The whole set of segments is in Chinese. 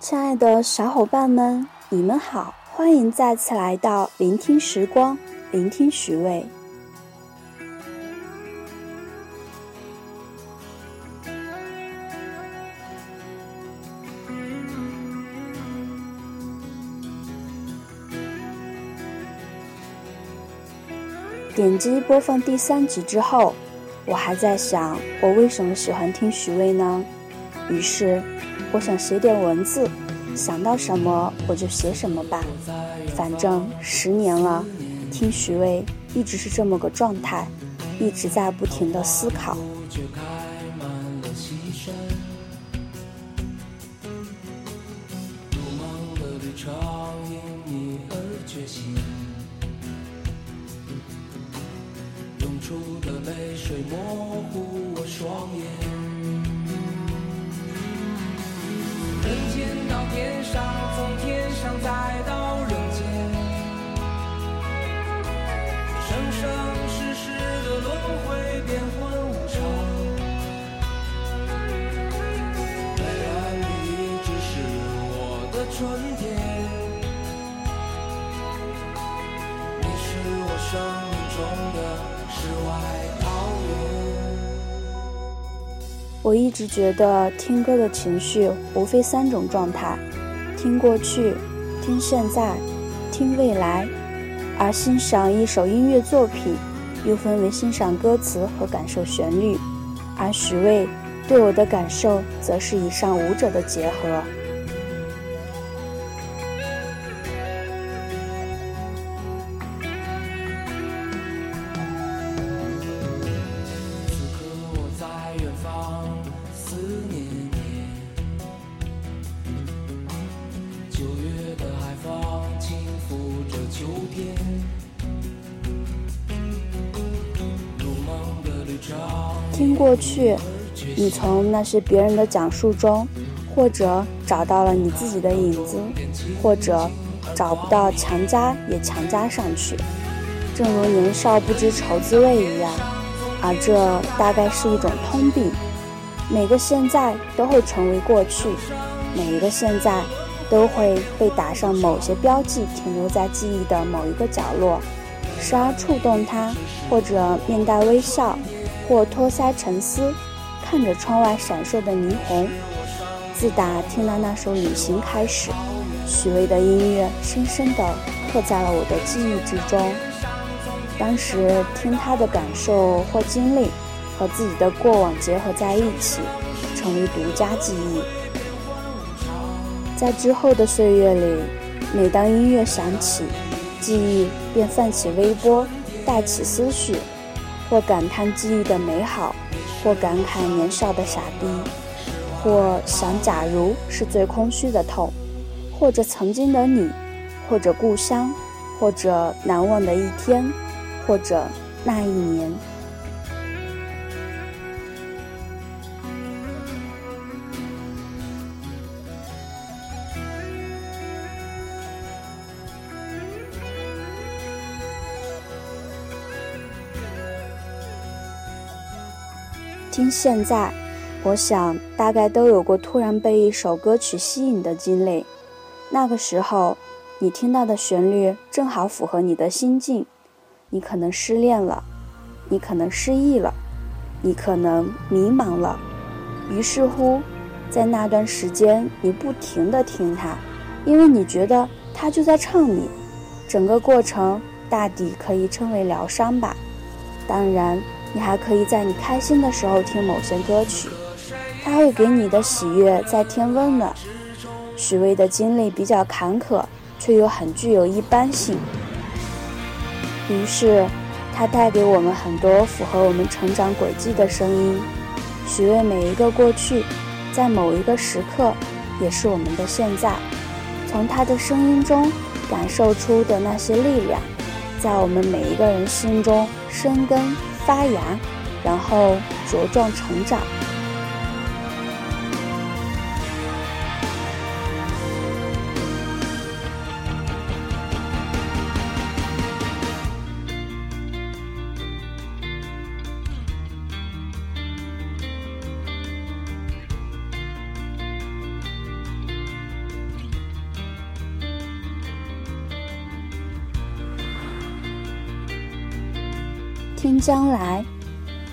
亲爱的小伙伴们，你们好，欢迎再次来到聆听时光，聆听徐渭。点击播放第三集之后，我还在想，我为什么喜欢听徐渭呢？于是，我想写点文字，想到什么我就写什么吧。反正十年了，听徐巍一直是这么个状态，一直在不停的思考。出的泪水模糊到天上，从天上再到人间，生生世世的轮回，变幻无常。虽然你只是我的春天，你是我生命中的世外桃源。我一直觉得听歌的情绪无非三种状态：听过去、听现在、听未来。而欣赏一首音乐作品，又分为欣赏歌词和感受旋律。而许巍对我的感受，则是以上五者的结合。听过去，你从那些别人的讲述中，或者找到了你自己的影子，或者找不到强加也强加上去，正如年少不知愁滋味一样。而这大概是一种通病，每个现在都会成为过去，每一个现在都会被打上某些标记，停留在记忆的某一个角落，时而触动它，或者面带微笑。或托腮沉思，看着窗外闪烁的霓虹。自打听了那首《旅行》开始，许巍的音乐深深地刻在了我的记忆之中。当时听他的感受或经历，和自己的过往结合在一起，成为独家记忆。在之后的岁月里，每当音乐响起，记忆便泛起微波，带起思绪。或感叹记忆的美好，或感慨年少的傻逼，或想假如是最空虚的痛，或者曾经的你，或者故乡，或者难忘的一天，或者那一年。听现在，我想大概都有过突然被一首歌曲吸引的经历。那个时候，你听到的旋律正好符合你的心境。你可能失恋了，你可能失忆了，你可能迷茫了。于是乎，在那段时间，你不停地听它，因为你觉得它就在唱你。整个过程大抵可以称为疗伤吧。当然。你还可以在你开心的时候听某些歌曲，它会给你的喜悦再添温暖。许巍的经历比较坎坷，却又很具有一般性，于是他带给我们很多符合我们成长轨迹的声音。许巍每一个过去，在某一个时刻，也是我们的现在。从他的声音中感受出的那些力量，在我们每一个人心中生根。发芽，然后茁壮成长。听将来。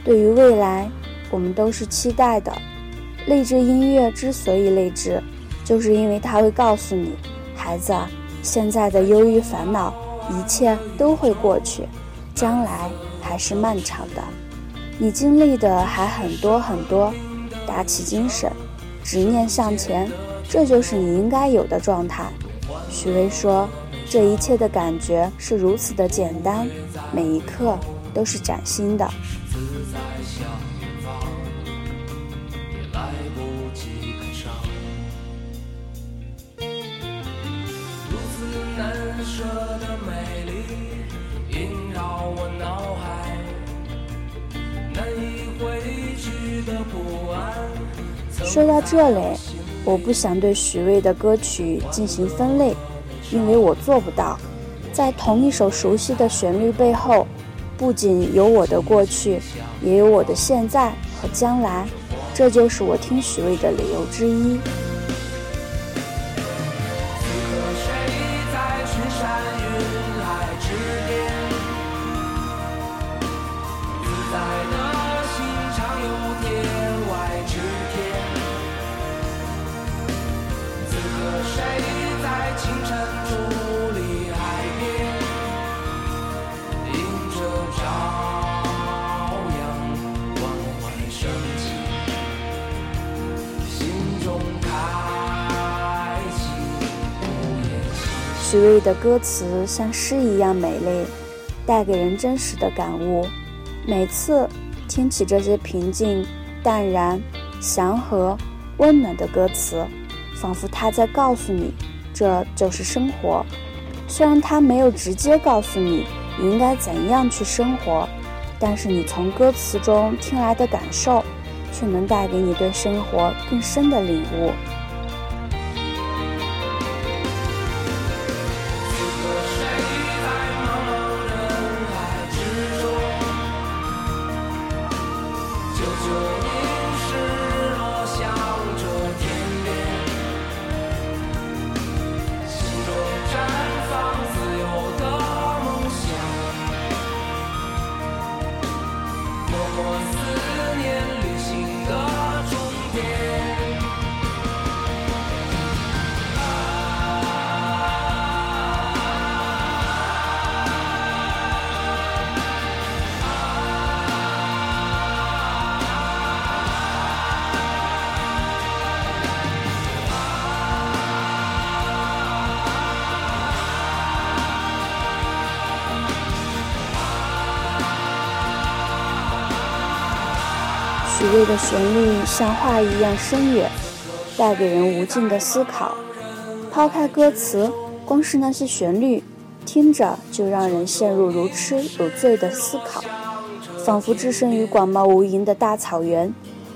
对于未来，我们都是期待的。励志音乐之所以励志，就是因为它会告诉你，孩子，现在的忧郁烦恼，一切都会过去，将来还是漫长的。你经历的还很多很多，打起精神，执念向前，这就是你应该有的状态。许巍说：“这一切的感觉是如此的简单，每一刻都是崭新的。”说到这里，我不想对许巍的歌曲进行分类，因为我做不到。在同一首熟悉的旋律背后，不仅有我的过去，也有我的现在和将来，这就是我听许巍的理由之一。许巍的歌词像诗一样美丽，带给人真实的感悟。每次听起这些平静、淡然、祥和、温暖的歌词，仿佛他在告诉你，这就是生活。虽然他没有直接告诉你应该怎样去生活，但是你从歌词中听来的感受，却能带给你对生活更深的领悟。许巍的旋律像画一样深远，带给人无尽的思考。抛开歌词，光是那些旋律，听着就让人陷入如痴如醉的思考，仿佛置身于广袤无垠的大草原，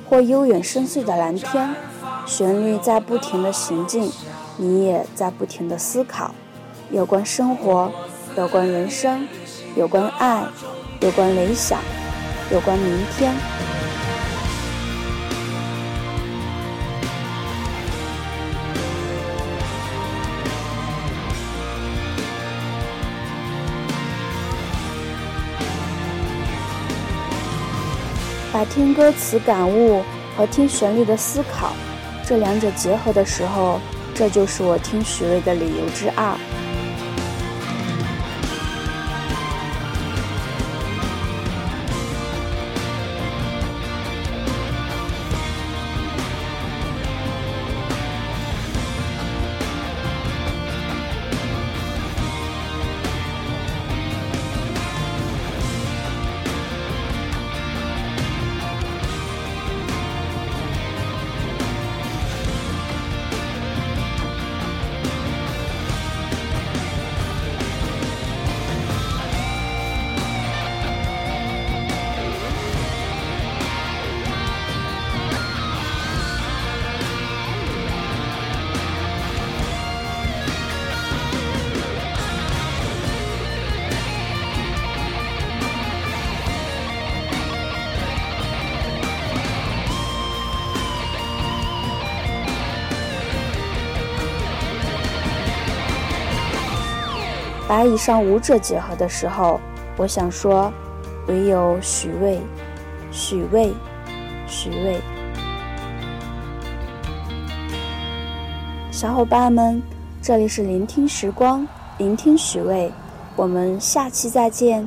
或悠远深邃的蓝天。旋律在不停的行进，你也在不停的思考，有关生活，有关人生，有关爱，有关理想，有关明天。把听歌词感悟和听旋律的思考，这两者结合的时候，这就是我听许巍的理由之二。把以上五者结合的时候，我想说，唯有许巍，许巍，许巍。小伙伴们，这里是聆听时光，聆听许巍，我们下期再见。